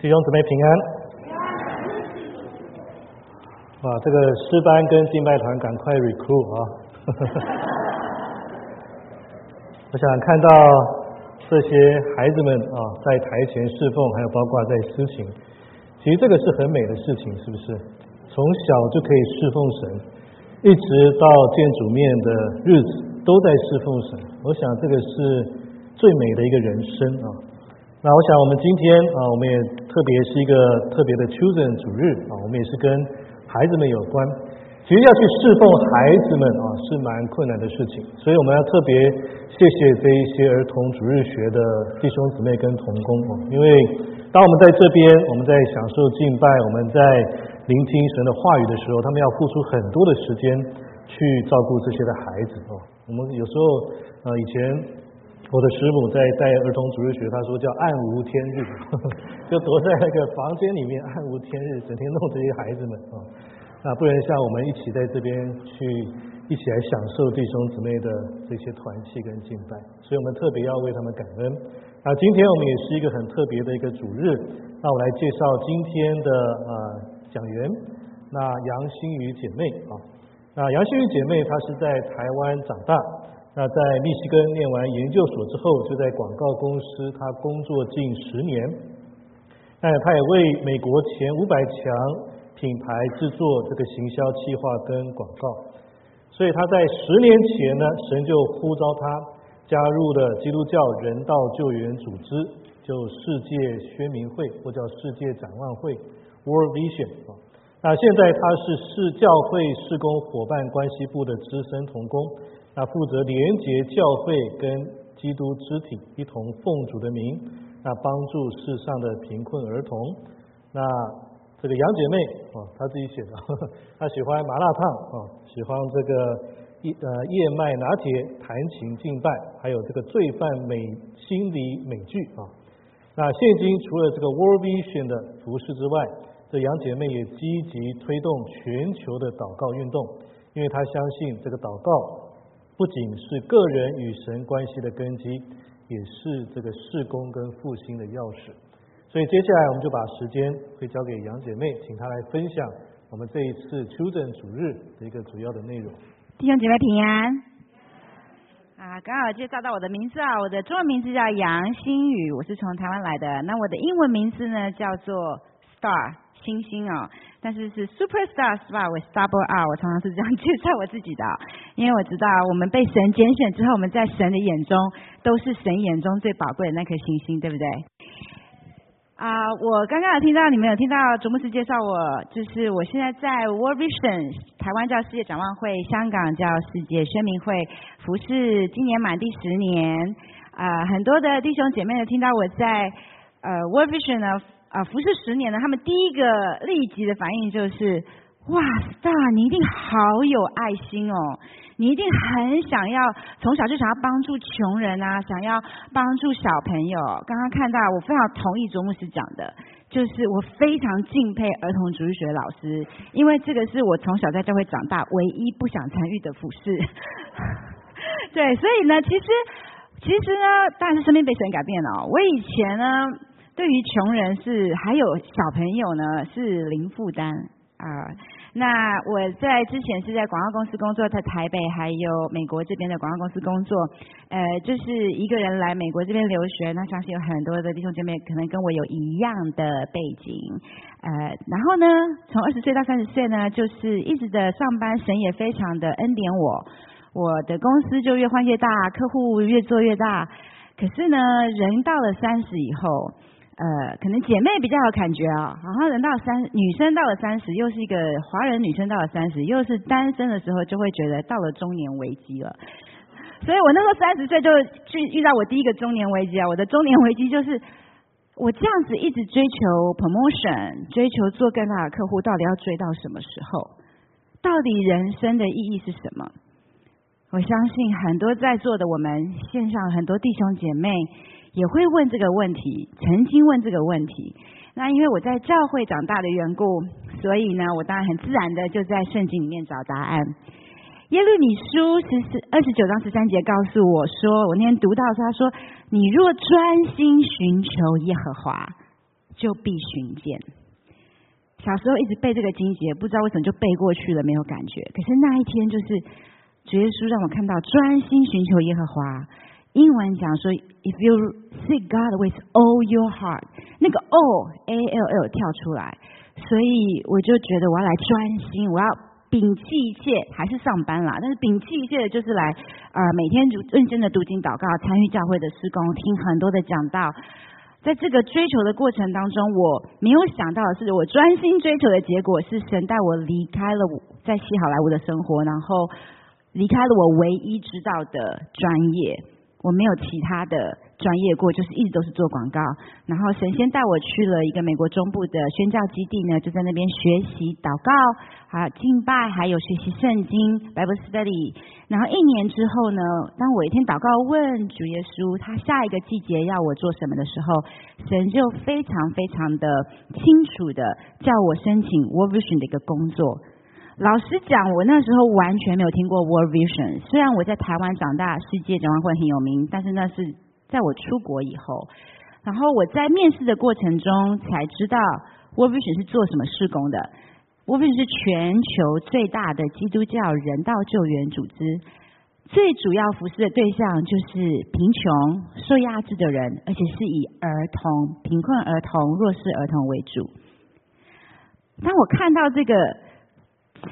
弟兄姊妹平安。哇，这个诗班跟敬拜团赶快 recruit 啊！我想看到这些孩子们啊，在台前侍奉，还有包括在私情，其实这个是很美的事情，是不是？从小就可以侍奉神，一直到见主面的日子，都在侍奉神。我想这个是最美的一个人生啊！那我想，我们今天啊，我们也特别是一个特别的 Children 主日啊，我们也是跟孩子们有关。其实要去侍奉孩子们啊，是蛮困难的事情，所以我们要特别谢谢这一些儿童主日学的弟兄姊妹跟童工啊，因为当我们在这边，我们在享受敬拜，我们在聆听神的话语的时候，他们要付出很多的时间去照顾这些的孩子哦。我们有时候呃以前。我的师母在带儿童主日学，她说叫暗无天日，就躲在那个房间里面暗无天日，整天弄这些孩子们啊。那不能像我们一起在这边去一起来享受弟兄姊妹的这些团契跟敬拜，所以我们特别要为他们感恩。那今天我们也是一个很特别的一个主日，那我来介绍今天的呃讲员，那杨新宇姐妹啊。那杨新宇姐妹她是在台湾长大。那在密西根念完研究所之后，就在广告公司，他工作近十年。那他也为美国前五百强品牌制作这个行销计划跟广告。所以他在十年前呢，神就呼召他加入了基督教人道救援组织，就世界宣明会或叫世界展望会 （World Vision） 啊。那现在他是市教会施工伙伴关系部的资深同工。那负责连接教会跟基督肢体一同奉主的名，那帮助世上的贫困儿童。那这个杨姐妹哦，她自己写的，她喜欢麻辣烫啊，喜欢这个叶呃燕麦拿铁、弹琴敬拜，还有这个罪犯美心理美剧啊。那现今除了这个 World Vision 的服饰之外，这杨姐妹也积极推动全球的祷告运动，因为她相信这个祷告。不仅是个人与神关系的根基，也是这个事工跟复兴的钥匙。所以接下来我们就把时间会交给杨姐妹，请她来分享我们这一次 Children 主日的一个主要的内容。弟兄姐妹平安。啊，刚好介绍到我的名字啊，我的中文名字叫杨新宇，我是从台湾来的。那我的英文名字呢叫做 Star 星星啊。但是是 superstar star with double R，我常常是这样介绍我自己的，因为我知道我们被神拣选之后，我们在神的眼中都是神眼中最宝贵的那颗星星，对不对？啊，我刚刚有听到你们有听到卓牧师介绍我，就是我现在在 World Vision 台湾叫世界展望会，香港叫世界宣明会，服侍今年满第十年，啊，很多的弟兄姐妹有听到我在呃 World Vision 呢。啊，服侍十年了，他们第一个立即的反应就是：哇塞，你一定好有爱心哦，你一定很想要从小就想要帮助穷人啊，想要帮助小朋友。刚刚看到，我非常同意卓牧师讲的，就是我非常敬佩儿童主日学老师，因为这个是我从小在教会长大唯一不想参与的服饰。对，所以呢，其实其实呢，但是生命被神改变了。我以前呢。对于穷人是还有小朋友呢是零负担啊。那我在之前是在广告公司工作，在台北还有美国这边的广告公司工作。呃，就是一个人来美国这边留学，那相信有很多的弟兄姐妹可能跟我有一样的背景。呃，然后呢，从二十岁到三十岁呢，就是一直的上班，神也非常的恩典我，我的公司就越换越大，客户越做越大。可是呢，人到了三十以后。呃，可能姐妹比较有感觉啊，然后人到三，女生到了三十，又是一个华人女生到了三十，又是单身的时候，就会觉得到了中年危机了。所以我那时候三十岁就去遇到我第一个中年危机啊，我的中年危机就是我这样子一直追求 promotion，追求做更大的客户，到底要追到什么时候？到底人生的意义是什么？我相信很多在座的我们线上很多弟兄姐妹。也会问这个问题，曾经问这个问题。那因为我在教会长大的缘故，所以呢，我当然很自然的就在圣经里面找答案。耶路米书十四二十九章十三节告诉我说，我那天读到他说，你若专心寻求耶和华，就必寻见。小时候一直背这个经节，不知道为什么就背过去了，没有感觉。可是那一天，就是主耶稣让我看到专心寻求耶和华。英文讲说，If you seek God with all your heart，那个 all A L L 跳出来，所以我就觉得我要来专心，我要摒弃一切，还是上班啦。但是摒弃一切的就是来呃每天读认真的读经祷告，参与教会的施工，听很多的讲道。在这个追求的过程当中，我没有想到的是，我专心追求的结果是神带我离开了在西好莱坞的生活，然后离开了我唯一知道的专业。我没有其他的专业过，就是一直都是做广告。然后神仙带我去了一个美国中部的宣教基地呢，就在那边学习祷告，还有敬拜，还有学习圣经 Bible Study。然后一年之后呢，当我一天祷告问主耶稣，他下一个季节要我做什么的时候，神就非常非常的清楚的叫我申请 w o r v i s i o n 的一个工作。老实讲，我那时候完全没有听过 World Vision。虽然我在台湾长大，世界展望会很有名，但是那是在我出国以后。然后我在面试的过程中才知道 World Vision 是做什么事工的。World Vision 是全球最大的基督教人道救援组织，最主要服侍的对象就是贫穷、受压制的人，而且是以儿童、贫困儿童、弱势儿童为主。当我看到这个。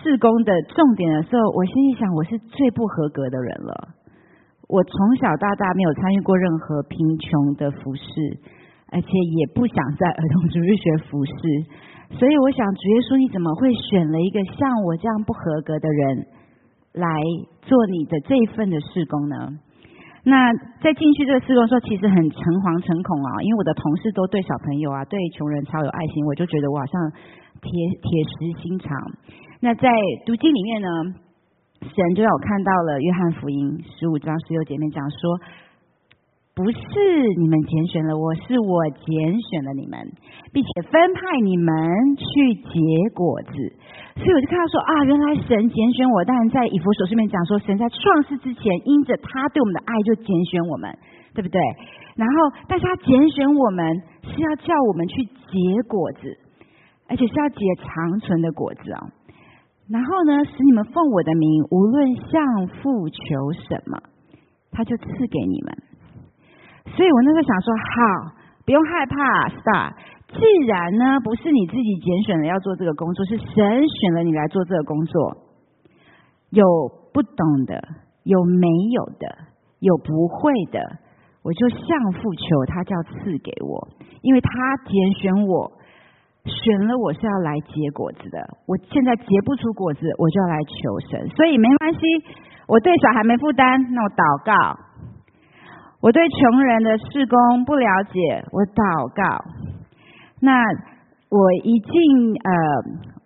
试工的重点的时候，我心里想，我是最不合格的人了。我从小到大没有参与过任何贫穷的服饰，而且也不想在儿童主日学服饰。所以我想，主耶稣你怎么会选了一个像我这样不合格的人来做你的这一份的事工呢？那在进去这个施工的时候，其实很诚惶诚恐啊，因为我的同事都对小朋友啊、对穷人超有爱心，我就觉得我好像铁铁石心肠。那在读经里面呢，神就让我看到了约翰福音十五章十六节面讲说，不是你们拣选了我，是我拣选了你们，并且分派你们去结果子。所以我就看到说啊，原来神拣选我。当然在以弗所书面讲说，神在创世之前，因着他对我们的爱就拣选我们，对不对？然后，但是他拣选我们是要叫我们去结果子，而且是要结长存的果子啊。然后呢，使你们奉我的名，无论向父求什么，他就赐给你们。所以我那时候想说，好，不用害怕，star。既然呢，不是你自己拣选了要做这个工作，是神选了你来做这个工作。有不懂的，有没有的，有不会的，我就向父求，他叫赐给我，因为他拣选我。选了我是要来结果子的，我现在结不出果子，我就要来求神，所以没关系。我对小孩没负担，那我祷告；我对穷人的事工不了解，我祷告。那我一进呃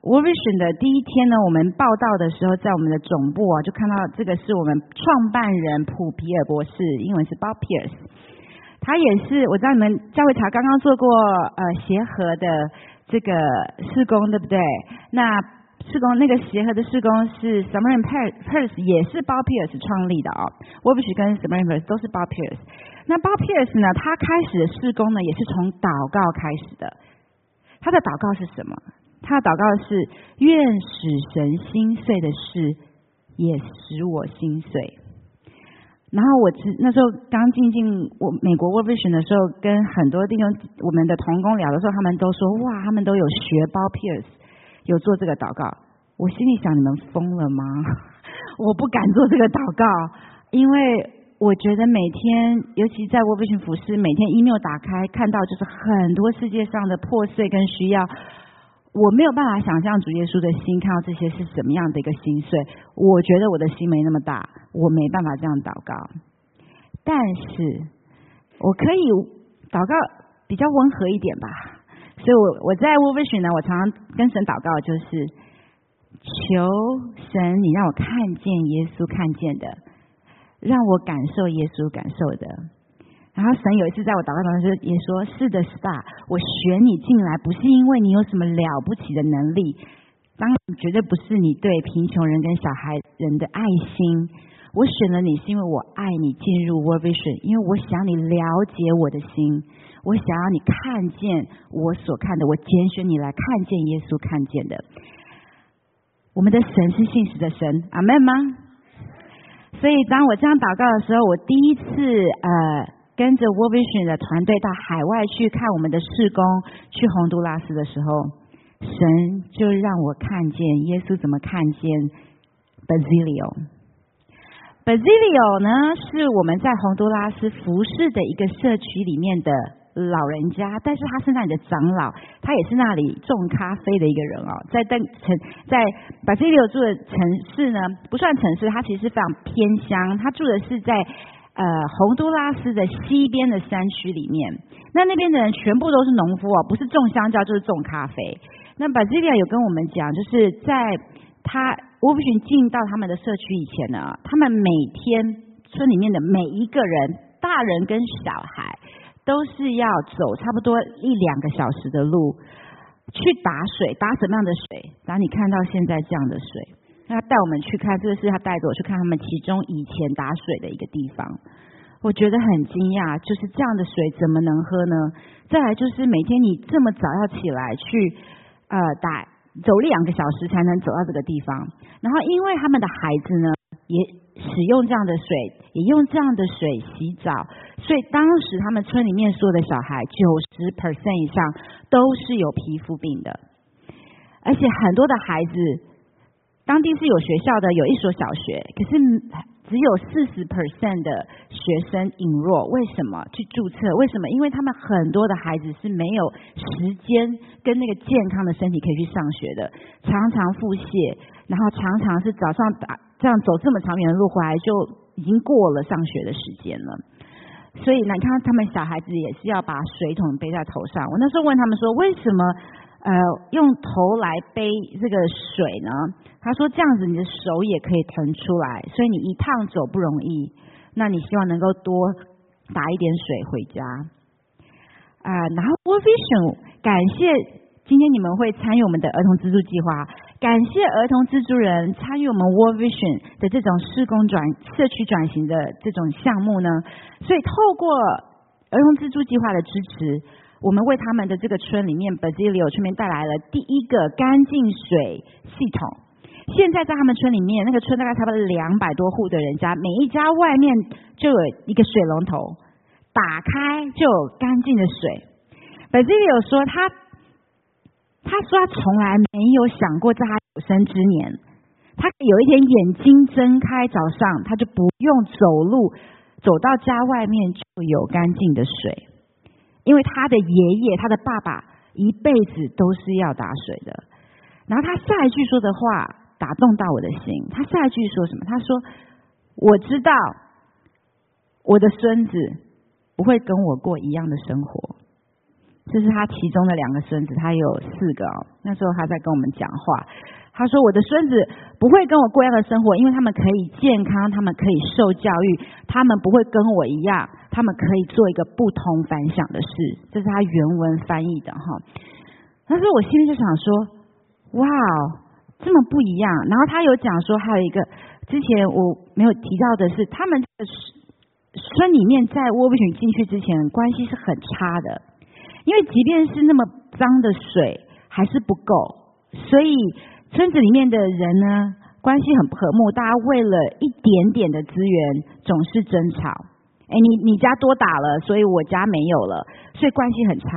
World Vision 的第一天呢，我们报道的时候，在我们的总部啊，就看到这个是我们创办人普皮尔博士，英文是 Bob Pierce，他也是我知道你们教会茶刚刚做过呃协和的。这个施工对不对？那施工那个协和的施工是 Summer and Pierce，也是 Bob Pierce 创立的哦。w o b 跟 Summer and Pierce 都是 Bob Pierce。那 Bob Pierce 呢？他开始的施工呢，也是从祷告开始的。他的祷告是什么？他的祷告是：愿使神心碎的事，也使我心碎。然后我那时候刚进进我美国 World Vision 的时候，跟很多弟兄我们的同工聊的时候，他们都说哇，他们都有学包 Pierce，有做这个祷告。我心里想，你们疯了吗？我不敢做这个祷告，因为我觉得每天，尤其在 World Vision 服饰，每天 email 打开看到就是很多世界上的破碎跟需要。我没有办法想象主耶稣的心看到这些是什么样的一个心碎。我觉得我的心没那么大，我没办法这样祷告。但是我可以祷告比较温和一点吧。所以我我在 w o r s h i 呢，我常常跟神祷告，就是求神你让我看见耶稣看见的，让我感受耶稣感受的。然后神有一次在我祷告当中也说：“是的，Star，我选你进来不是因为你有什么了不起的能力，当然绝对不是你对贫穷人跟小孩人的爱心。我选了你是因为我爱你进入 w o r Vision，因为我想你了解我的心，我想要你看见我所看的，我拣选你来看见耶稣看见的。我们的神是信实的神，阿门吗？所以当我这样祷告的时候，我第一次呃跟着 Worvision 的团队到海外去看我们的事工，去洪都拉斯的时候，神就让我看见耶稣怎么看见 Basilio。Basilio 呢是我们在洪都拉斯服侍的一个社区里面的老人家，但是他是那里的长老，他也是那里种咖啡的一个人哦。在在城在 Basilio 住的城市呢，不算城市，他其实非常偏乡。他住的是在呃洪都拉斯的西边的山区里面。那那边的人全部都是农夫哦，不是种香蕉就是种咖啡。那 Basilio 有跟我们讲，就是在他。沃布逊进到他们的社区以前呢，他们每天村里面的每一个人，大人跟小孩，都是要走差不多一两个小时的路去打水，打什么样的水？打你看到现在这样的水。他带我们去看，这个是他带着我去看他们其中以前打水的一个地方。我觉得很惊讶，就是这样的水怎么能喝呢？再来就是每天你这么早要起来去呃打。走两个小时才能走到这个地方，然后因为他们的孩子呢，也使用这样的水，也用这样的水洗澡，所以当时他们村里面所有的小孩九十 percent 以上都是有皮肤病的，而且很多的孩子，当地是有学校的，有一所小学，可是。只有四十 percent 的学生引弱，为什么去注册？为什么？因为他们很多的孩子是没有时间跟那个健康的身体可以去上学的，常常腹泻，然后常常是早上打这样走这么长远的路回来，就已经过了上学的时间了。所以呢你看，他们小孩子也是要把水桶背在头上。我那时候问他们说，为什么？呃，用头来背这个水呢？他说这样子你的手也可以腾出来，所以你一趟走不容易。那你希望能够多打一点水回家啊。然后 World Vision 感谢今天你们会参与我们的儿童资助计划，感谢儿童资助人参与我们 World Vision 的这种施工转社区转型的这种项目呢。所以透过儿童资助计划的支持。我们为他们的这个村里面 Basilio 村面带来了第一个干净水系统。现在在他们村里面，那个村大概差不多两百多户的人家，每一家外面就有一个水龙头，打开就有干净的水。Basilio 说他，他说他从来没有想过在他有生之年，他有一天眼睛睁开，早上他就不用走路，走到家外面就有干净的水。因为他的爷爷、他的爸爸一辈子都是要打水的，然后他下一句说的话打动到我的心。他下一句说什么？他说：“我知道我的孙子不会跟我过一样的生活。”这是他其中的两个孙子，他有四个哦。那时候他在跟我们讲话。他说：“我的孙子不会跟我过一样的生活，因为他们可以健康，他们可以受教育，他们不会跟我一样，他们可以做一个不同凡响的事。”这是他原文翻译的哈。但是我心里就想说：“哇，这么不一样。”然后他有讲说，还有一个之前我没有提到的是，他们村里面在沃比逊进去之前关系是很差的，因为即便是那么脏的水还是不够，所以。村子里面的人呢，关系很不和睦，大家为了一点点的资源总是争吵。哎，你你家多打了，所以我家没有了，所以关系很差。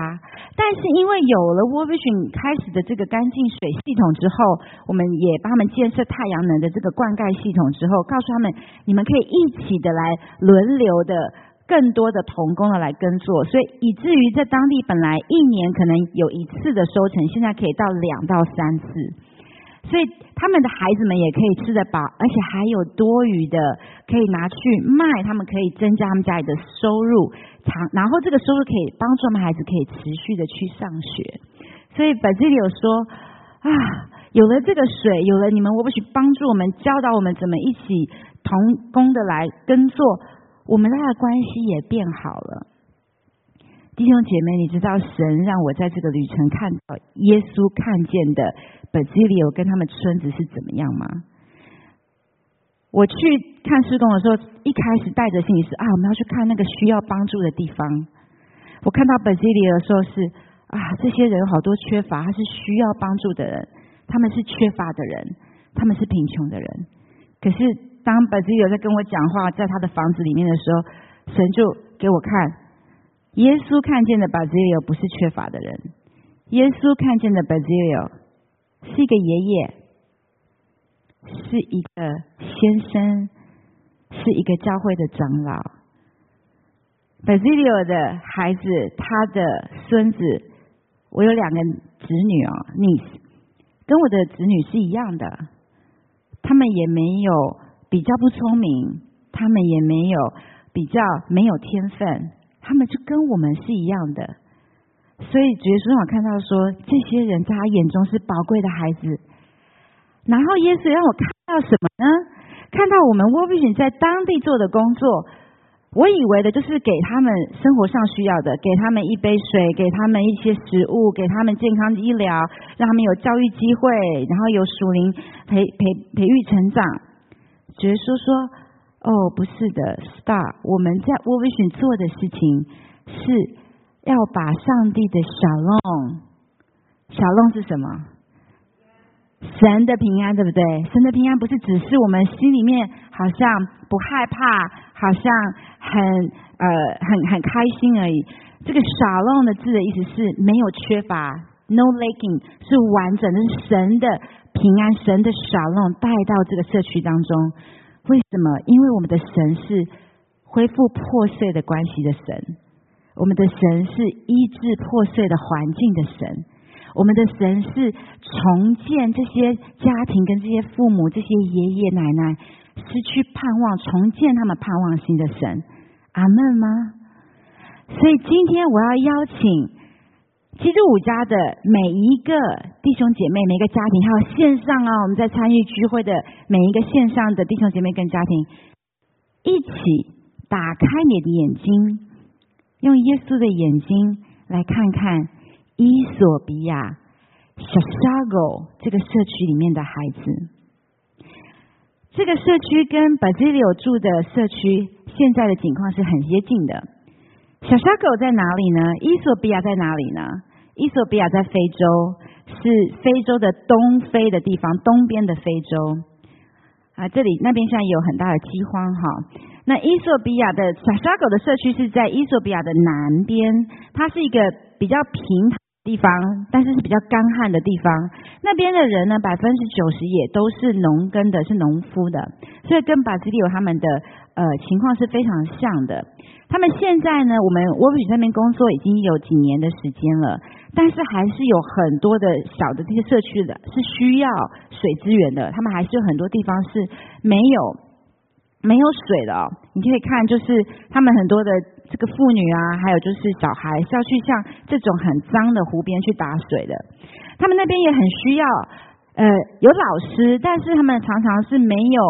但是因为有了 w o r Vision 开始的这个干净水系统之后，我们也帮他们建设太阳能的这个灌溉系统之后，告诉他们，你们可以一起的来轮流的，更多的同工的来耕作，所以以至于在当地本来一年可能有一次的收成，现在可以到两到三次。所以他们的孩子们也可以吃得饱，而且还有多余的可以拿去卖，他们可以增加他们家里的收入，长然后这个收入可以帮助他们孩子可以持续的去上学。所以本这里有说啊，有了这个水，有了你们，我不许帮助我们教导我们怎么一起同工的来耕作，我们家的关系也变好了。弟兄姐妹，你知道神让我在这个旅程看到耶稣看见的。本基里有跟他们村子是怎么样吗？我去看施工的时候，一开始带着心理是啊，我们要去看那个需要帮助的地方。我看到 Basilio 的时候是啊，这些人好多缺乏，他是需要帮助的人，他们是缺乏的人，他们是贫穷的人。可是当 Basilio 在跟我讲话，在他的房子里面的时候，神就给我看，耶稣看见的 Basilio 不是缺乏的人，耶稣看见的 Basilio 是一个爷爷。是一个先生，是一个教会的长老。Basilio 的孩子，他的孙子，我有两个子女哦，niece，跟我的子女是一样的。他们也没有比较不聪明，他们也没有比较没有天分，他们就跟我们是一样的。所以，主耶稣让我看到说，这些人在他眼中是宝贵的孩子。然后耶稣让我看到什么呢？看到我们 w o r i s i o n 在当地做的工作，我以为的就是给他们生活上需要的，给他们一杯水，给他们一些食物，给他们健康医疗，让他们有教育机会，然后有属灵培培培育成长。耶稣说：“哦，不是的，Star，我们在 w o r i s i o n 做的事情是要把上帝的小龙，小龙是什么？”神的平安，对不对？神的平安不是只是我们心里面好像不害怕，好像很呃很很开心而已。这个 shalom 的字的意思是没有缺乏，no lacking，是完整的，神的平安，神的 shalom 带到这个社区当中。为什么？因为我们的神是恢复破碎的关系的神，我们的神是医治破碎的环境的神。我们的神是重建这些家庭跟这些父母、这些爷爷奶奶失去盼望、重建他们盼望心的神，阿门吗？所以今天我要邀请基督五家的每一个弟兄姐妹、每个家庭，还有线上啊，我们在参与聚会的每一个线上的弟兄姐妹跟家庭，一起打开你的眼睛，用耶稣的眼睛来看看。伊索比亚小沙狗这个社区里面的孩子，这个社区跟巴基里有住的社区现在的情况是很接近的。小沙狗在哪里呢？伊索比亚在哪里呢？伊索比亚在非洲，是非洲的东非的地方，东边的非洲。啊，这里那边现在有很大的饥荒哈。那伊索比亚的小沙狗的社区是在伊索比亚的南边，它是一个比较平坦。地方，但是是比较干旱的地方。那边的人呢，百分之九十也都是农耕的，是农夫的，所以跟巴基利有他们的呃情况是非常像的。他们现在呢，我们沃比那边工作已经有几年的时间了，但是还是有很多的小的这些社区的，是需要水资源的。他们还是有很多地方是没有没有水的哦。你可以看，就是他们很多的。这个妇女啊，还有就是小孩是要去像这种很脏的湖边去打水的。他们那边也很需要，呃，有老师，但是他们常常是没有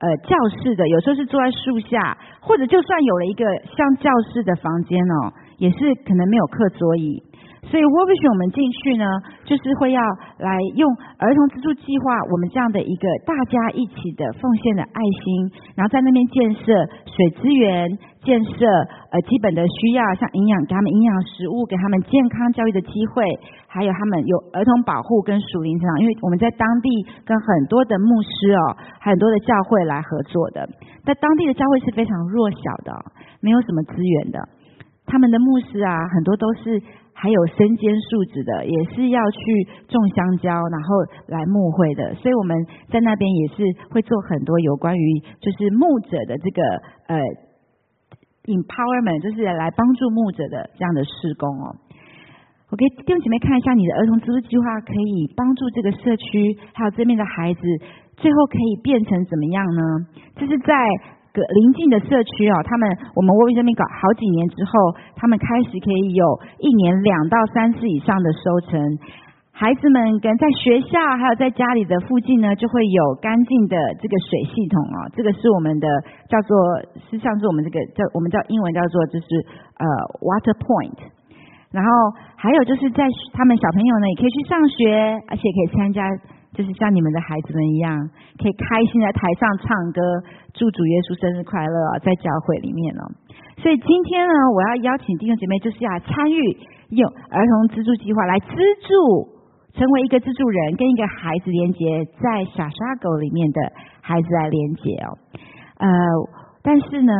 呃教室的，有时候是坐在树下，或者就算有了一个像教室的房间哦，也是可能没有课桌椅。所以，worvision 我们进去呢，就是会要来用儿童资助计划，我们这样的一个大家一起的奉献的爱心，然后在那边建设水资源，建设呃基本的需要，像营养给他们营养食物，给他们健康教育的机会，还有他们有儿童保护跟属灵成长，因为我们在当地跟很多的牧师哦，很多的教会来合作的，在当地的教会是非常弱小的，没有什么资源的，他们的牧师啊，很多都是。还有身兼数职的，也是要去种香蕉，然后来牧会的。所以我们在那边也是会做很多有关于就是牧者的这个呃 empowerment，就是来帮助牧者的这样的施工哦。我给弟兄姐妹看一下，你的儿童资助计划可以帮助这个社区还有这边的孩子，最后可以变成怎么样呢？这是在。个邻近的社区哦，他们我们沃比这边搞好几年之后，他们开始可以有一年两到三次以上的收成。孩子们跟在学校还有在家里的附近呢，就会有干净的这个水系统哦。这个是我们的叫做，实际上是我们这个叫我们叫英文叫做就是呃 water point。然后还有就是在他们小朋友呢，也可以去上学，而且可以参加就是像你们的孩子们一样，可以开心在台上唱歌，祝主耶稣生日快乐，在教会里面哦。所以今天呢，我要邀请弟兄姐妹，就是要参与用儿童资助计划来资助，成为一个资助人，跟一个孩子连接，在小沙狗里面的孩子来连接哦。呃，但是呢，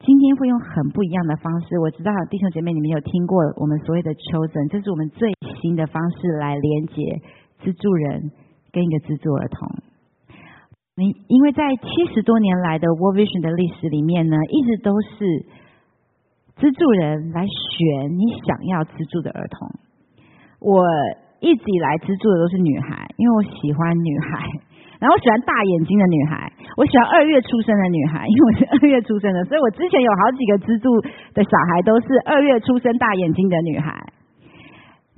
今天会用很不一样的方式。我知道弟兄姐妹你们有听过我们所谓的求诊，这是我们最新的方式来连接资助人跟一个资助儿童。你因为在七十多年来的 World Vision 的历史里面呢，一直都是。资助人来选你想要资助的儿童。我一直以来资助的都是女孩，因为我喜欢女孩。然后我喜欢大眼睛的女孩，我喜欢二月出生的女孩，因为我是二月出生的，所以我之前有好几个资助的小孩都是二月出生大眼睛的女孩。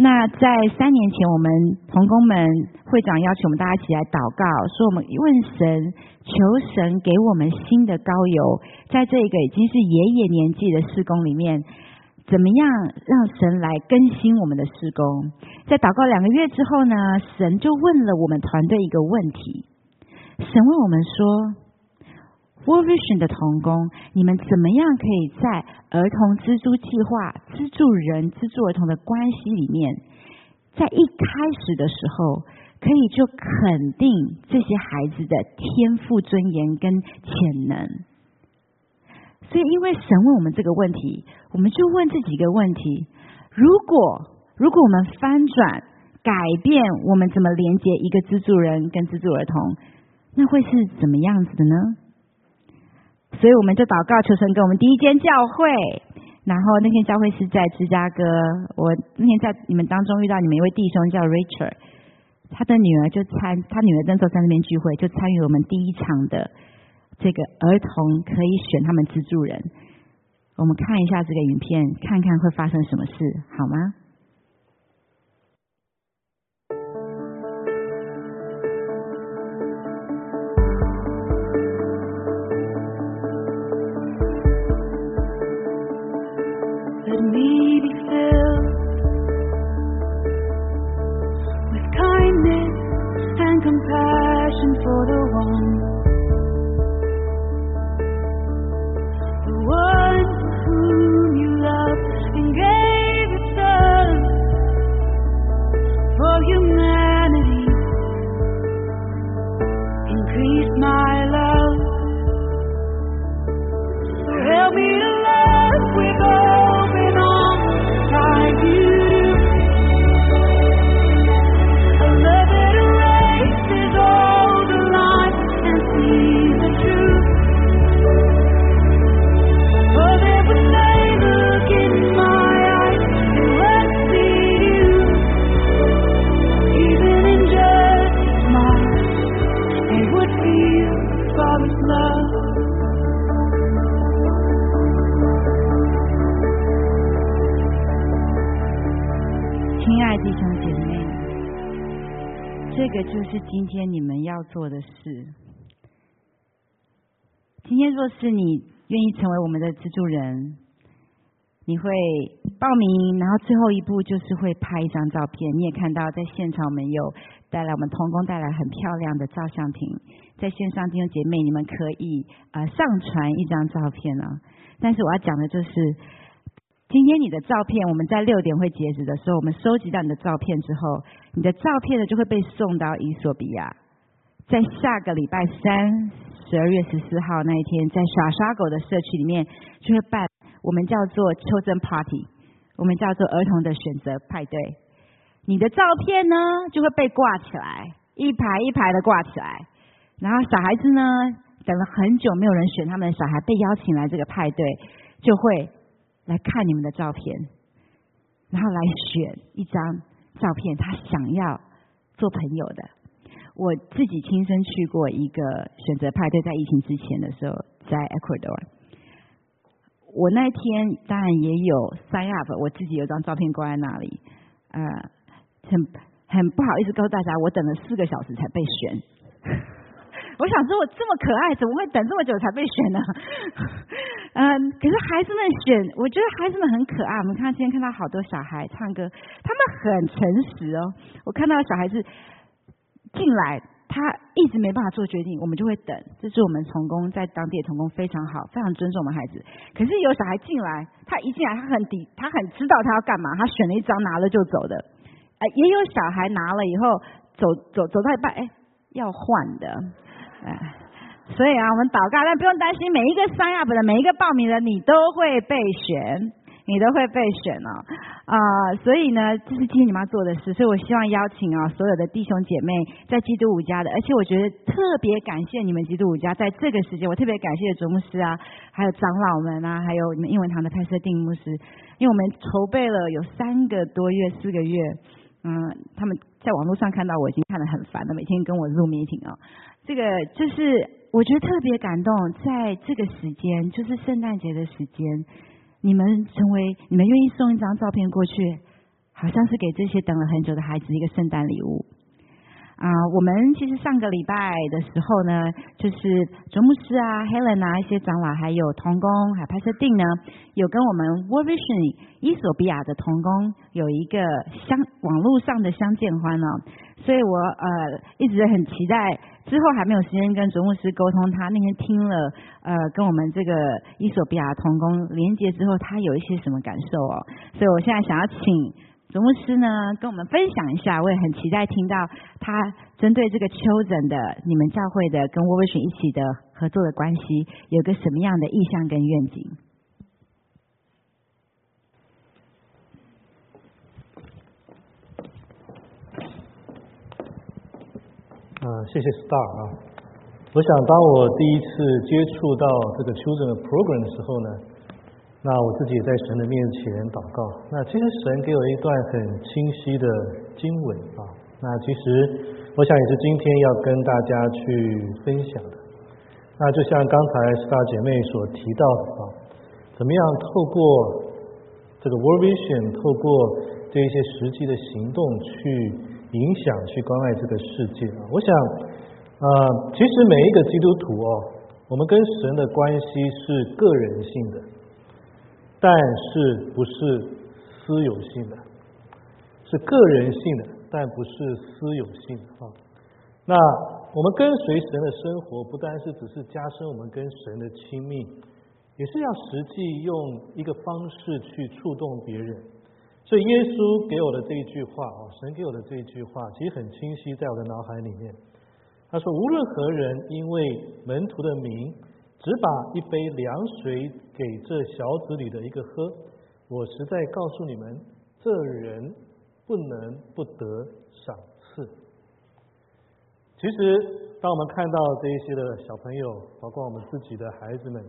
那在三年前，我们童工们会长邀请我们大家一起来祷告，说我们问神，求神给我们新的高油，在这个已经是爷爷年纪的施工里面，怎么样让神来更新我们的施工？在祷告两个月之后呢，神就问了我们团队一个问题，神问我们说。Worvision 的童工，你们怎么样可以在儿童资助计划、资助人、资助儿童的关系里面，在一开始的时候，可以就肯定这些孩子的天赋、尊严跟潜能？所以，因为神问我们这个问题，我们就问这几个问题：如果如果我们翻转、改变，我们怎么连接一个资助人跟资助儿童，那会是怎么样子的呢？所以我们就祷告求神给我们第一间教会，然后那天教会是在芝加哥。我那天在你们当中遇到你们一位弟兄叫 Richard，他的女儿就参，他女儿那时候在那边聚会，就参与我们第一场的这个儿童可以选他们资助人。我们看一下这个影片，看看会发生什么事，好吗？事。今天若是你愿意成为我们的资助人，你会报名，然后最后一步就是会拍一张照片。你也看到在现场，我们有带来我们童工带来很漂亮的照相亭，在线上弟兄姐妹，你们可以呃上传一张照片啊。但是我要讲的就是。今天你的照片，我们在六点会截止的时候，我们收集到你的照片之后，你的照片呢就会被送到伊索比亚。在下个礼拜三，十二月十四号那一天，在耍耍狗的社区里面，就会办我们叫做 Children Party，我们叫做儿童的选择派对。你的照片呢就会被挂起来，一排一排的挂起来。然后小孩子呢，等了很久没有人选他们的小孩被邀请来这个派对，就会来看你们的照片，然后来选一张照片，他想要做朋友的。我自己亲身去过一个选择派对，在疫情之前的时候，在 Ecuador。我那天当然也有 sign up，我自己有张照片挂在那里，呃，很很不好意思告诉大家，我等了四个小时才被选。我想说，我这么可爱，怎么会等这么久才被选呢？嗯，可是孩子们选，我觉得孩子们很可爱。我们看今天看到好多小孩唱歌，他们很诚实哦。我看到小孩子。进来，他一直没办法做决定，我们就会等。这是我们童工在当地的童工非常好，非常尊重我们孩子。可是有小孩进来，他一进来他很底，他很知道他要干嘛，他选了一张拿了就走的。呃，也有小孩拿了以后走走走到一半，哎，要换的，哎。所以啊，我们祷告，但不用担心，每一个 sign up 的，每一个报名的，你都会被选，你都会被选哦。啊，所以呢，这是今天你们要做的事。所以我希望邀请啊，所有的弟兄姐妹在基督五家的，而且我觉得特别感谢你们基督五家在这个时间，我特别感谢卓牧师啊，还有长老们啊，还有你们英文堂的拍摄定牧师，因为我们筹备了有三个多月、四个月，嗯，他们在网络上看到我已经看得很烦了，每天跟我录 meeting 啊，这个就是。我觉得特别感动，在这个时间，就是圣诞节的时间，你们成为你们愿意送一张照片过去，好像是给这些等了很久的孩子一个圣诞礼物。啊，我们其实上个礼拜的时候呢，就是卓牧师啊、Helen 啊一些长老，还有童工，还拍摄定呢，有跟我们 w o r Vision 伊索比亚的童工有一个相网络上的相见欢哦，所以我呃一直很期待，之后还没有时间跟卓牧师沟通，他那天听了呃跟我们这个伊索比亚童工连接之后，他有一些什么感受哦，所以我现在想要请。总牧师呢，跟我们分享一下，我也很期待听到他针对这个 children 的你们教会的跟 w o r s h i 一起的合作的关系，有个什么样的意向跟愿景？啊，谢谢 Star 啊！我想，当我第一次接触到这个 children 的 program 的时候呢。那我自己也在神的面前祷告。那其实神给我一段很清晰的经文啊。那其实我想也是今天要跟大家去分享的。那就像刚才四大姐妹所提到的啊，怎么样透过这个 World Vision，透过这一些实际的行动去影响、去关爱这个世界啊？我想呃，其实每一个基督徒哦，我们跟神的关系是个人性的。但是不是私有性的，是个人性的，但不是私有性的啊。那我们跟随神的生活，不单是只是加深我们跟神的亲密，也是要实际用一个方式去触动别人。所以耶稣给我的这一句话啊，神给我的这一句话，其实很清晰在我的脑海里面。他说：“无论何人因为门徒的名。”只把一杯凉水给这小子里的一个喝，我实在告诉你们，这人不能不得赏赐。其实，当我们看到这一些的小朋友，包括我们自己的孩子们，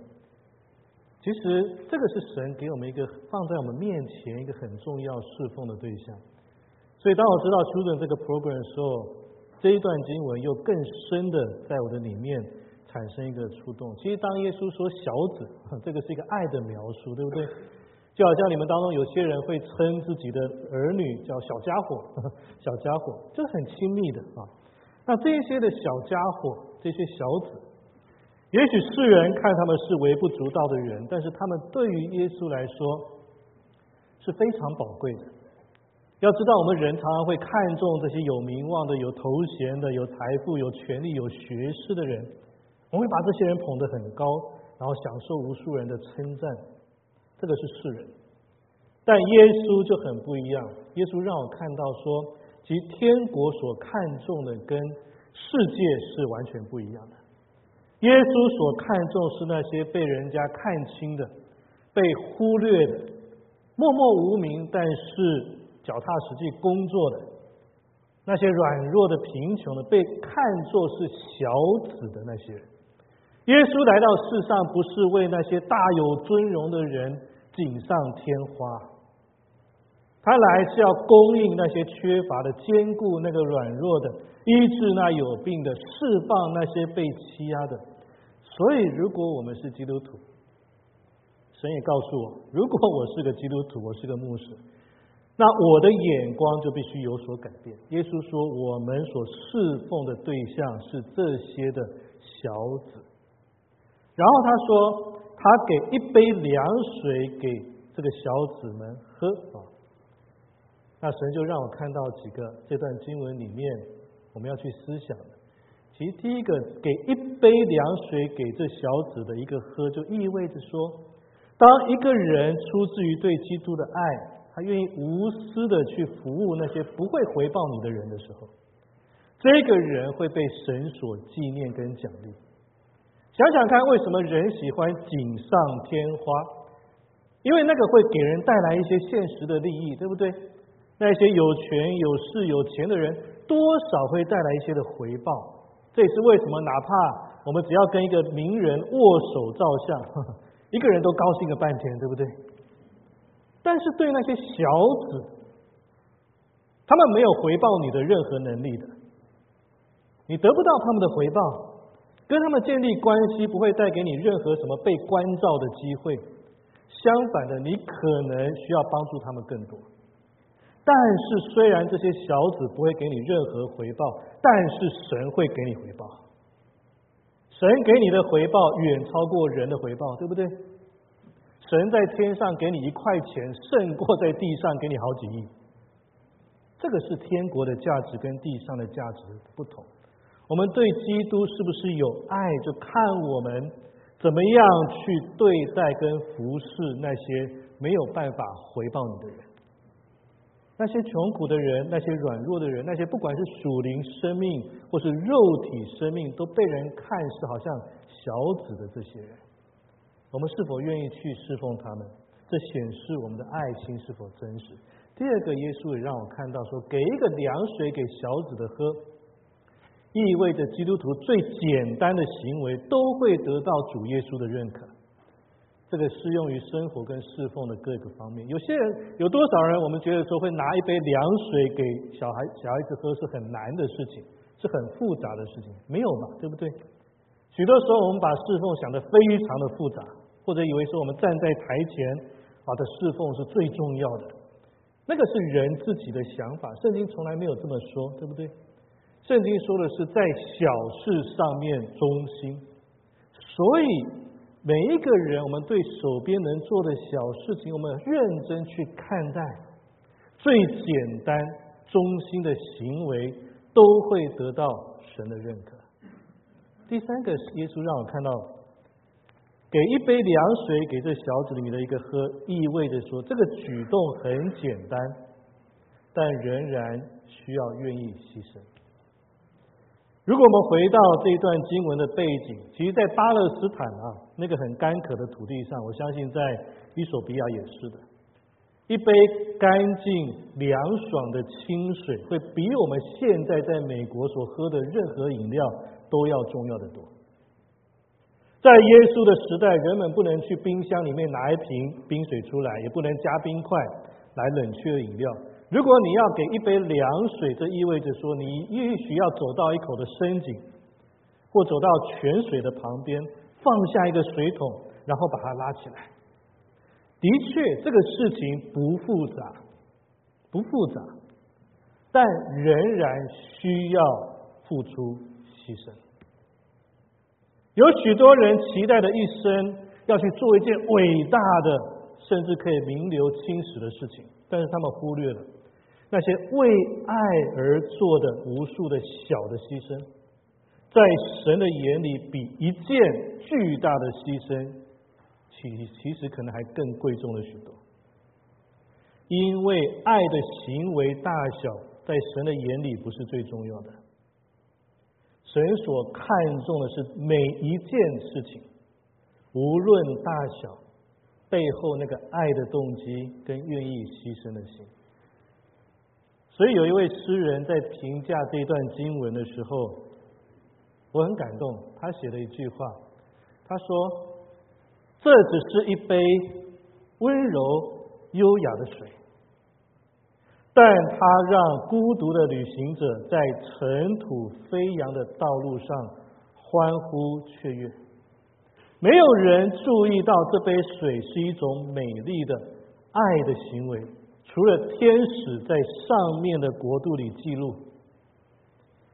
其实这个是神给我们一个放在我们面前一个很重要侍奉的对象。所以，当我知道 children 这个 program 的时候，这一段经文又更深的在我的里面。产生一个触动。其实，当耶稣说“小子”，这个是一个爱的描述，对不对？就好像你们当中有些人会称自己的儿女叫“小家伙”，小家伙，这很亲密的啊。那这些的小家伙，这些小子，也许世人看他们是微不足道的人，但是他们对于耶稣来说是非常宝贵的。要知道，我们人常常会看重这些有名望的、有头衔的、有财富、有权利、有学识的人。我们会把这些人捧得很高，然后享受无数人的称赞，这个是世人。但耶稣就很不一样，耶稣让我看到说，其实天国所看重的跟世界是完全不一样的。耶稣所看重是那些被人家看轻的、被忽略的、默默无名，但是脚踏实地工作的。那些软弱的、贫穷的，被看作是小子的那些人。耶稣来到世上，不是为那些大有尊荣的人锦上添花，他来是要供应那些缺乏的，兼顾那个软弱的，医治那有病的，释放那些被欺压的。所以，如果我们是基督徒，神也告诉我，如果我是个基督徒，我是个牧师，那我的眼光就必须有所改变。耶稣说，我们所侍奉的对象是这些的小子。然后他说，他给一杯凉水给这个小子们喝啊。那神就让我看到几个这段经文里面我们要去思想的。其实第一个，给一杯凉水给这小子的一个喝，就意味着说，当一个人出自于对基督的爱，他愿意无私的去服务那些不会回报你的人的时候，这个人会被神所纪念跟奖励。想想看，为什么人喜欢锦上添花？因为那个会给人带来一些现实的利益，对不对？那些有权有势有钱的人，多少会带来一些的回报。这也是为什么，哪怕我们只要跟一个名人握手照相，一个人都高兴了半天，对不对？但是对那些小子，他们没有回报你的任何能力的，你得不到他们的回报。跟他们建立关系不会带给你任何什么被关照的机会，相反的，你可能需要帮助他们更多。但是，虽然这些小子不会给你任何回报，但是神会给你回报。神给你的回报远超过人的回报，对不对？神在天上给你一块钱，胜过在地上给你好几亿。这个是天国的价值跟地上的价值不同。我们对基督是不是有爱，就看我们怎么样去对待跟服侍那些没有办法回报你的人，那些穷苦的人，那些软弱的人，那些不管是属灵生命或是肉体生命都被人看是好像小子的这些人，我们是否愿意去侍奉他们？这显示我们的爱心是否真实。第二个，耶稣也让我看到说，给一个凉水给小子的喝。意味着基督徒最简单的行为都会得到主耶稣的认可。这个适用于生活跟侍奉的各个方面。有些人有多少人，我们觉得说会拿一杯凉水给小孩小孩子喝是很难的事情，是很复杂的事情，没有吧？对不对？许多时候我们把侍奉想得非常的复杂，或者以为说我们站在台前啊的侍奉是最重要的，那个是人自己的想法，圣经从来没有这么说，对不对？圣经说的是在小事上面忠心，所以每一个人，我们对手边能做的小事情，我们认真去看待，最简单忠心的行为，都会得到神的认可。第三个，耶稣让我看到，给一杯凉水给这小子里面的一个喝，意味着说这个举动很简单，但仍然需要愿意牺牲。如果我们回到这一段经文的背景，其实，在巴勒斯坦啊，那个很干渴的土地上，我相信在伊索比亚也是的。一杯干净凉爽的清水，会比我们现在在美国所喝的任何饮料都要重要的多。在耶稣的时代，人们不能去冰箱里面拿一瓶冰水出来，也不能加冰块来冷却饮料。如果你要给一杯凉水，这意味着说你也许要走到一口的深井，或走到泉水的旁边，放下一个水桶，然后把它拉起来。的确，这个事情不复杂，不复杂，但仍然需要付出牺牲。有许多人期待的一生要去做一件伟大的，甚至可以名留青史的事情，但是他们忽略了。那些为爱而做的无数的小的牺牲，在神的眼里比一件巨大的牺牲，其其实可能还更贵重了许多。因为爱的行为大小，在神的眼里不是最重要的。神所看重的是每一件事情，无论大小，背后那个爱的动机跟愿意牺牲的心。所以有一位诗人在评价这段经文的时候，我很感动。他写了一句话，他说：“这只是一杯温柔优雅的水，但它让孤独的旅行者在尘土飞扬的道路上欢呼雀跃。没有人注意到这杯水是一种美丽的爱的行为。”除了天使在上面的国度里记录，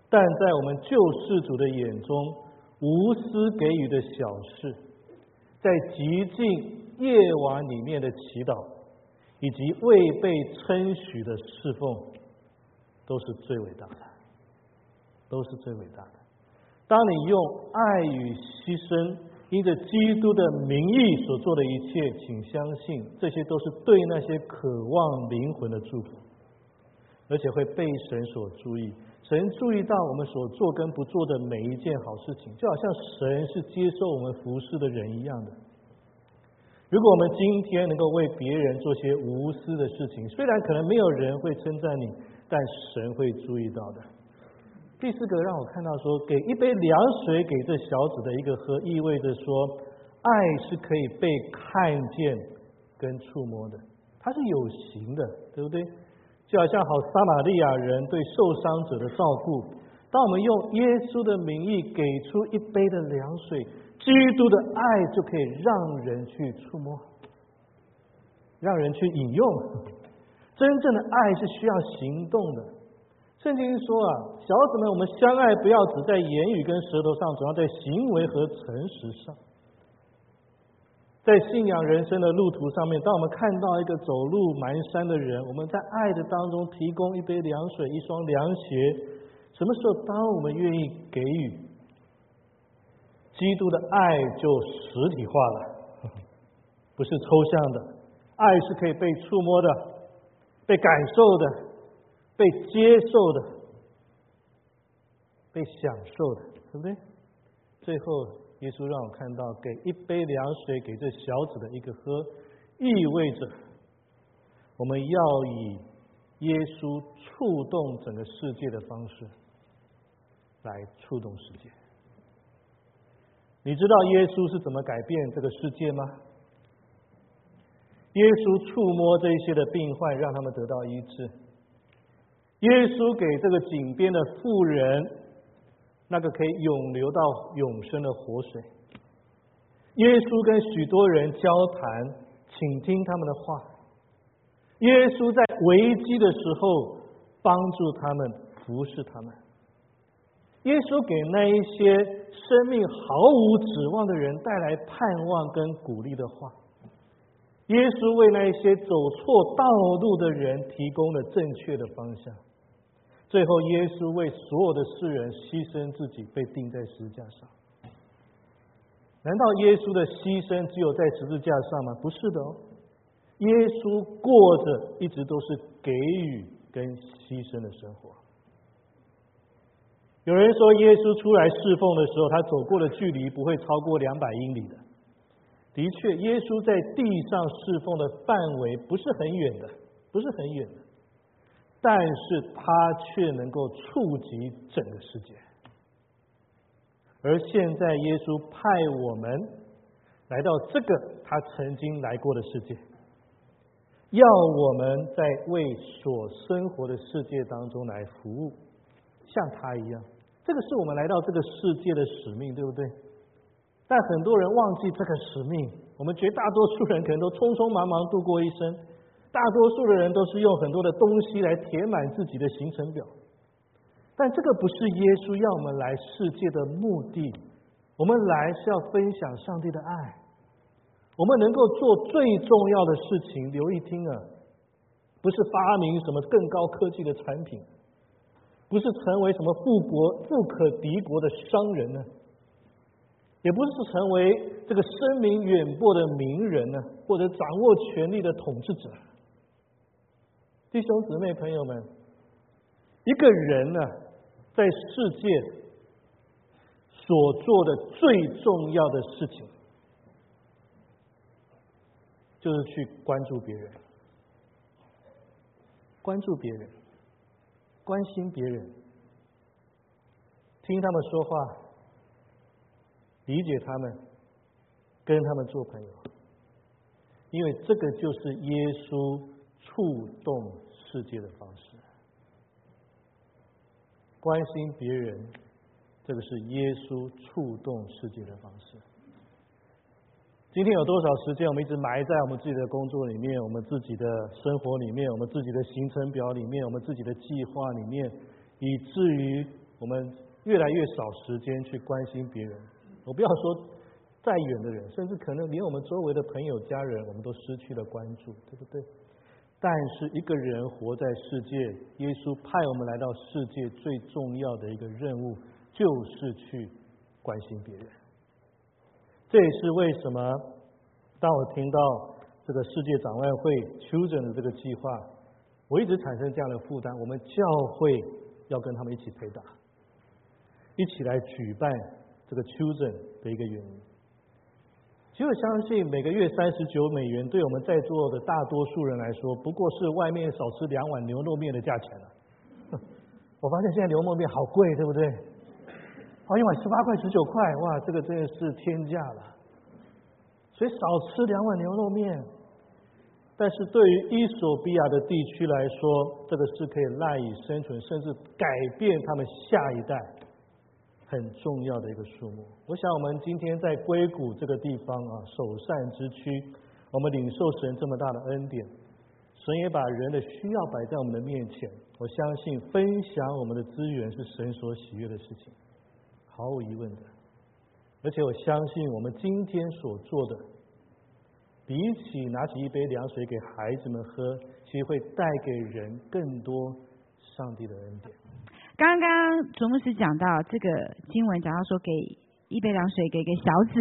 但在我们救世主的眼中，无私给予的小事，在极尽夜晚里面的祈祷，以及未被称许的侍奉，都是最伟大的。都是最伟大的。当你用爱与牺牲，因着基督的名义所做的一切，请相信，这些都是对那些渴望灵魂的祝福，而且会被神所注意。神注意到我们所做跟不做的每一件好事情，就好像神是接受我们服侍的人一样的。如果我们今天能够为别人做些无私的事情，虽然可能没有人会称赞你，但神会注意到的。第四个让我看到说，给一杯凉水给这小子的一个喝，意味着说，爱是可以被看见跟触摸的，它是有形的，对不对？就好像好撒玛利亚人对受伤者的照顾，当我们用耶稣的名义给出一杯的凉水，基督的爱就可以让人去触摸，让人去饮用。真正的爱是需要行动的。圣经说啊，小子们，我们相爱不要只在言语跟舌头上，主要在行为和诚实上。在信仰人生的路途上面，当我们看到一个走路蹒跚的人，我们在爱的当中提供一杯凉水、一双凉鞋。什么时候，当我们愿意给予，基督的爱就实体化了，不是抽象的，爱是可以被触摸的、被感受的、被接受的、被享受的，对不对？最后。耶稣让我看到，给一杯凉水给这小子的一个喝，意味着我们要以耶稣触动整个世界的方式来触动世界。你知道耶稣是怎么改变这个世界吗？耶稣触摸这些的病患，让他们得到医治。耶稣给这个井边的妇人。那个可以永流到永生的活水。耶稣跟许多人交谈，倾听他们的话。耶稣在危机的时候帮助他们，服侍他们。耶稣给那一些生命毫无指望的人带来盼望跟鼓励的话。耶稣为那一些走错道路的人提供了正确的方向。最后，耶稣为所有的世人牺牲自己，被钉在十字架上。难道耶稣的牺牲只有在十字架上吗？不是的哦，耶稣过着一直都是给予跟牺牲的生活。有人说，耶稣出来侍奉的时候，他走过的距离不会超过两百英里的。的确，耶稣在地上侍奉的范围不是很远的，不是很远的。但是他却能够触及整个世界，而现在耶稣派我们来到这个他曾经来过的世界，要我们在为所生活的世界当中来服务，像他一样，这个是我们来到这个世界的使命，对不对？但很多人忘记这个使命，我们绝大多数人可能都匆匆忙忙度过一生。大多数的人都是用很多的东西来填满自己的行程表，但这个不是耶稣要我们来世界的目的。我们来是要分享上帝的爱，我们能够做最重要的事情。留意听啊，不是发明什么更高科技的产品，不是成为什么富国富可敌国的商人呢，也不是成为这个声名远播的名人呢，或者掌握权力的统治者。弟兄姊妹朋友们，一个人呢，在世界所做的最重要的事情，就是去关注别人，关注别人，关心别人，听他们说话，理解他们，跟他们做朋友，因为这个就是耶稣触动。世界的方式，关心别人，这个是耶稣触动世界的方式。今天有多少时间，我们一直埋在我们自己的工作里面，我们自己的生活里面，我们自己的行程表里面，我们自己的计划里面，以至于我们越来越少时间去关心别人。我不要说再远的人，甚至可能连我们周围的朋友、家人，我们都失去了关注，对不对？但是一个人活在世界，耶稣派我们来到世界最重要的一个任务，就是去关心别人。这也是为什么，当我听到这个世界展望会 Children 的这个计划，我一直产生这样的负担。我们教会要跟他们一起陪打，一起来举办这个 Children 的一个原因。其实我相信，每个月三十九美元，对我们在座的大多数人来说，不过是外面少吃两碗牛肉面的价钱了。我发现现在牛肉面好贵，对不对？哦，一碗十八块、十九块，哇，这个真的是天价了。所以少吃两碗牛肉面，但是对于伊索比亚的地区来说，这个是可以赖以生存，甚至改变他们下一代。很重要的一个数目。我想，我们今天在硅谷这个地方啊，首善之区，我们领受神这么大的恩典，神也把人的需要摆在我们的面前。我相信，分享我们的资源是神所喜悦的事情，毫无疑问的。而且，我相信我们今天所做的，比起拿起一杯凉水给孩子们喝，其实会带给人更多上帝的恩典。刚刚卓牧师讲到这个经文，讲到说给一杯凉水给个小子，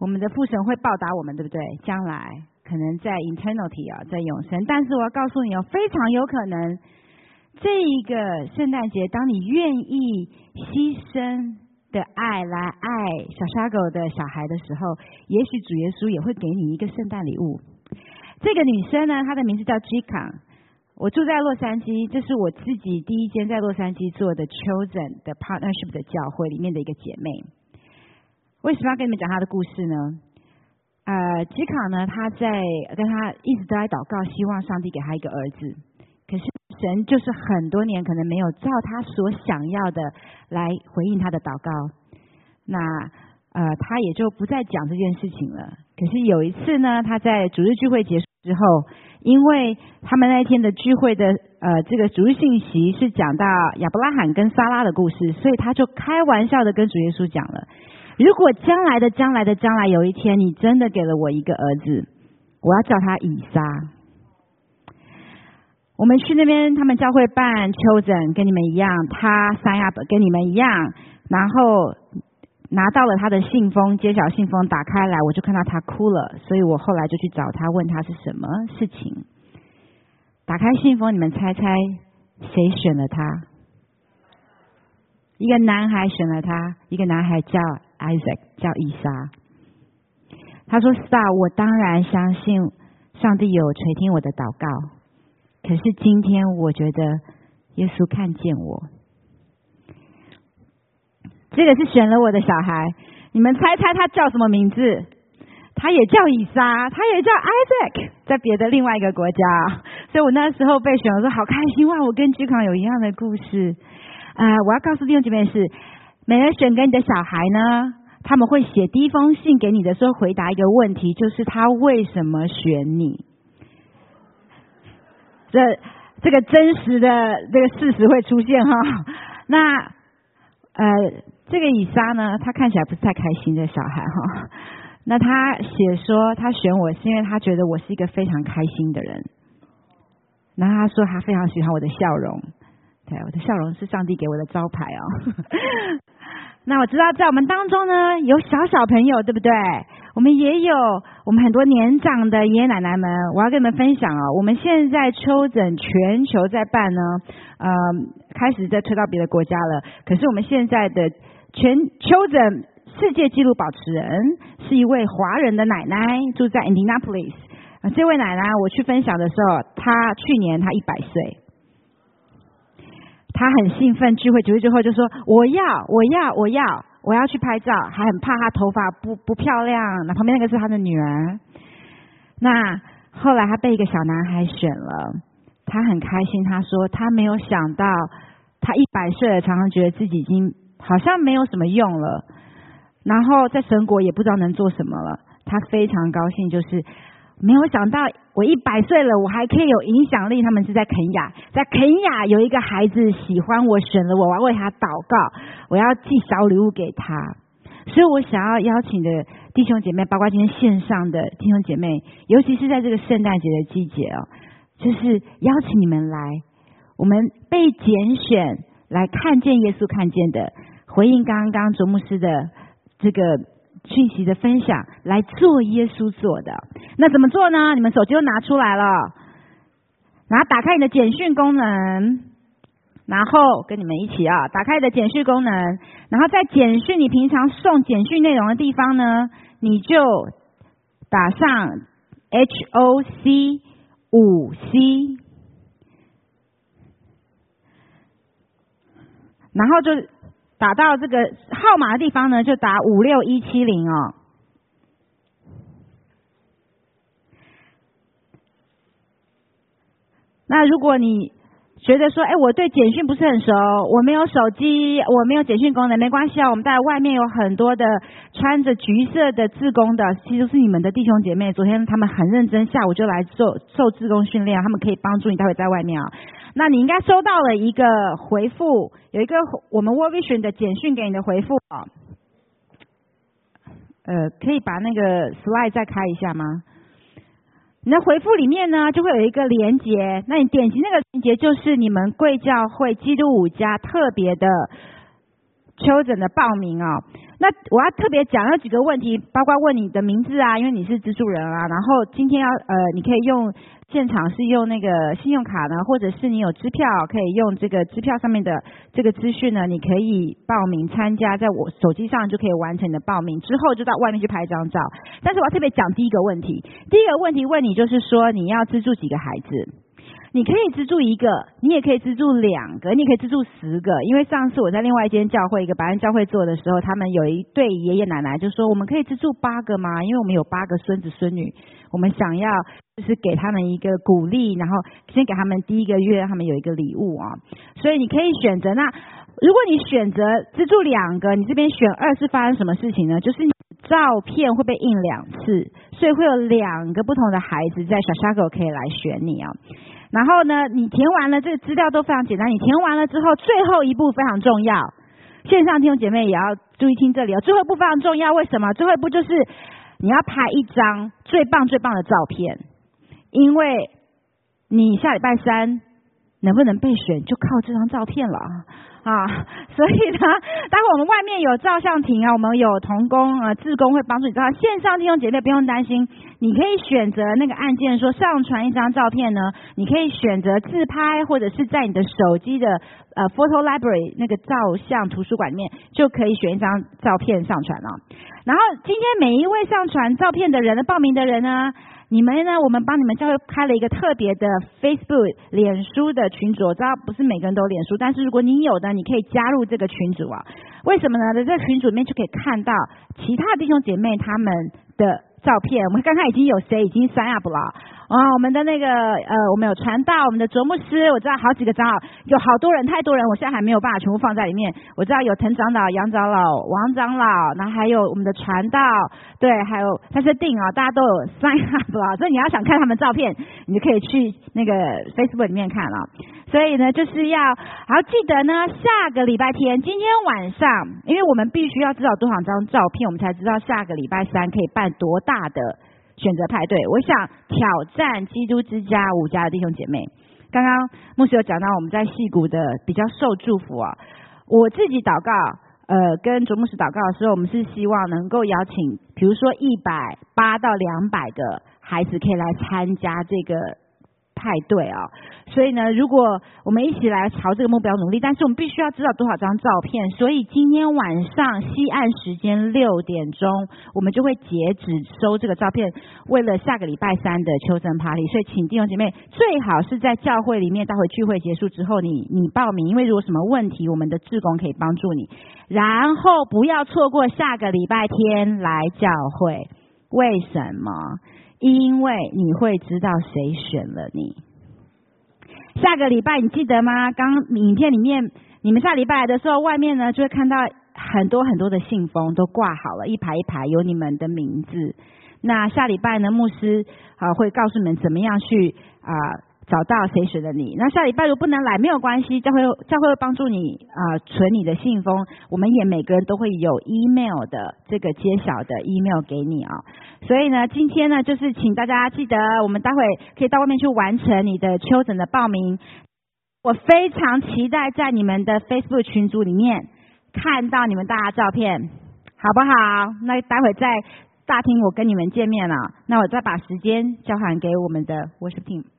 我们的父神会报答我们，对不对？将来可能在 eternity 啊，在永生。但是我要告诉你哦，非常有可能，这一个圣诞节，当你愿意牺牲的爱来爱小沙狗的小孩的时候，也许主耶稣也会给你一个圣诞礼物。这个女生呢，她的名字叫 j i k a 我住在洛杉矶，这是我自己第一间在洛杉矶做的 Chosen 的 Partnership 的教会里面的一个姐妹。为什么要跟你们讲她的故事呢？呃，吉卡呢，她在跟她一直都在祷告，希望上帝给她一个儿子。可是神就是很多年可能没有照她所想要的来回应她的祷告，那呃，她也就不再讲这件事情了。可是有一次呢，她在主日聚会结束之后。因为他们那天的聚会的呃，这个主日信息是讲到亚伯拉罕跟撒拉的故事，所以他就开玩笑的跟主耶稣讲了：如果将来的将来的将来有一天，你真的给了我一个儿子，我要叫他以撒。我们去那边，他们教会办秋诊，跟你们一样，他三亚跟你们一样，然后拿到了他的信封，揭晓信封，打开来，我就看到他哭了，所以我后来就去找他，问他是什么事情。打开信封，你们猜猜谁选了他？一个男孩选了他，一个男孩叫 Isaac，叫伊莎。他说：“Star，我当然相信上帝有垂听我的祷告，可是今天我觉得耶稣看见我，这个是选了我的小孩。你们猜猜他叫什么名字？他也叫以撒，他也叫 Isaac，在别的另外一个国家。”所以我那时候被选，我说好开心哇！我跟居康有一样的故事啊！我要告诉弟兄姐妹是，每人选给你的小孩呢，他们会写第一封信给你的时候，回答一个问题，就是他为什么选你？这这个真实的这个事实会出现哈。那呃，这个以撒呢，他看起来不是太开心的小孩哈。那他写说他选我是因为他觉得我是一个非常开心的人。然后他说他非常喜欢我的笑容，对，我的笑容是上帝给我的招牌哦。那我知道在我们当中呢有小小朋友，对不对？我们也有我们很多年长的爷爷奶奶们，我要跟你们分享哦。我们现在秋诊全球在办呢，呃，开始在推到别的国家了。可是我们现在的全 Chosen 世界纪录保持人是一位华人的奶奶，住在 Indianapolis。啊，这位奶奶，我去分享的时候，她去年她一百岁，她很兴奋，聚会聚会之后就说：“我要，我要，我要，我要去拍照。”还很怕她头发不不漂亮。那旁边那个是她的女儿。那后来她被一个小男孩选了，她很开心。她说：“她没有想到，她一百岁，常常觉得自己已经好像没有什么用了，然后在神国也不知道能做什么了。他非常高兴，就是。”没有想到，我一百岁了，我还可以有影响力。他们是在肯雅，在肯雅有一个孩子喜欢我，选了我，我要为他祷告，我要寄小礼物给他。所以我想要邀请的弟兄姐妹，包括今天线上的弟兄姐妹，尤其是在这个圣诞节的季节哦，就是邀请你们来，我们被拣选来看见耶稣看见的，回应刚刚卓牧师的这个讯息的分享，来做耶稣做的。那怎么做呢？你们手机都拿出来了，然后打开你的简讯功能。然后跟你们一起啊，打开你的简讯功能，然后在简讯你平常送简讯内容的地方呢，你就打上 H O C 五 C，然后就打到这个号码的地方呢，就打五六一七零哦。那如果你觉得说，哎，我对简讯不是很熟，我没有手机，我没有简讯功能，没关系啊。我们在外面有很多的穿着橘色的自工的，其实是你们的弟兄姐妹。昨天他们很认真，下午就来做受自工训练，他们可以帮助你待会在外面啊。那你应该收到了一个回复，有一个我们 Worvision 的简讯给你的回复啊。呃，可以把那个 slide 再开一下吗？你的回复里面呢，就会有一个连接，那你点击那个连接，就是你们贵教会基督五家特别的 chosen 的报名哦。那我要特别讲有几个问题，包括问你的名字啊，因为你是资助人啊。然后今天要呃，你可以用现场是用那个信用卡呢，或者是你有支票，可以用这个支票上面的这个资讯呢，你可以报名参加，在我手机上就可以完成你的报名，之后就到外面去拍一张照。但是我要特别讲第一个问题，第一个问题问你就是说你要资助几个孩子？你可以资助一个，你也可以资助两个，你也可以资助十个。因为上次我在另外一间教会，一个白人教会做的时候，他们有一对爷爷奶奶就说：“我们可以资助八个吗？因为我们有八个孙子孙女，我们想要就是给他们一个鼓励，然后先给他们第一个月，他们有一个礼物啊。所以你可以选择。那如果你选择资助两个，你这边选二是发生什么事情呢？就是你照片会被印两次，所以会有两个不同的孩子在小沙狗可以来选你啊。然后呢，你填完了这个资料都非常简单。你填完了之后，最后一步非常重要。线上听众姐妹也要注意听这里哦。最后一步非常重要，为什么？最后一步就是你要拍一张最棒最棒的照片，因为你下礼拜三能不能被选，就靠这张照片了。啊，所以呢，待会我们外面有照相亭啊，我们有童工啊、志工会帮助你。照。线上弟兄姐妹不用担心，你可以选择那个按键说上传一张照片呢，你可以选择自拍，或者是在你的手机的呃 photo library 那个照相图书馆里面就可以选一张照片上传了。然后今天每一位上传照片的人的报名的人呢？你们呢？我们帮你们教会开了一个特别的 Facebook 脸书的群组，我知道不是每个人都脸书，但是如果你有的，你可以加入这个群组啊。为什么呢？在这个群组里面就可以看到其他弟兄姐妹他们的照片。我们刚刚已经有谁已经 sign up 了？啊，我们的那个呃，我们有传道，我们的卓牧师，我知道好几个长老，有好多人，太多人，我现在还没有办法全部放在里面。我知道有滕长老、杨长老、王长老，然后还有我们的传道，对，还有他是定啊，大家都有 sign up 啊，所以你要想看他们照片，你就可以去那个 Facebook 里面看了。所以呢，就是要好记得呢，下个礼拜天，今天晚上，因为我们必须要知道多少张照片，我们才知道下个礼拜三可以办多大的。选择派对，我想挑战基督之家五家的弟兄姐妹。刚刚牧师有讲到我们在戏谷的比较受祝福啊。我自己祷告，呃，跟卓牧师祷告的时候，我们是希望能够邀请，比如说一百八到两百个孩子可以来参加这个。派对啊，所以呢，如果我们一起来朝这个目标努力，但是我们必须要知道多少张照片。所以今天晚上西岸时间六点钟，我们就会截止收这个照片。为了下个礼拜三的秋生 party，所以请弟兄姐妹最好是在教会里面，待会聚会结束之后，你你报名，因为如果什么问题，我们的志工可以帮助你。然后不要错过下个礼拜天来教会，为什么？因为你会知道谁选了你。下个礼拜你记得吗？刚影片里面，你们下礼拜来的时候，外面呢就会看到很多很多的信封都挂好了，一排一排有你们的名字。那下礼拜呢，牧师啊会告诉你们怎么样去啊找到谁选的你。那下礼拜如果不能来没有关系，教会教会会帮助你啊存你的信封。我们也每个人都会有 email 的这个揭晓的 email 给你啊。所以呢，今天呢就是请大家记得，我们待会可以到外面去完成你的秋诊的报名。我非常期待在你们的 Facebook 群组里面看到你们大家照片，好不好？那待会在大厅我跟你们见面了，那我再把时间交还给我们的 Worship Team。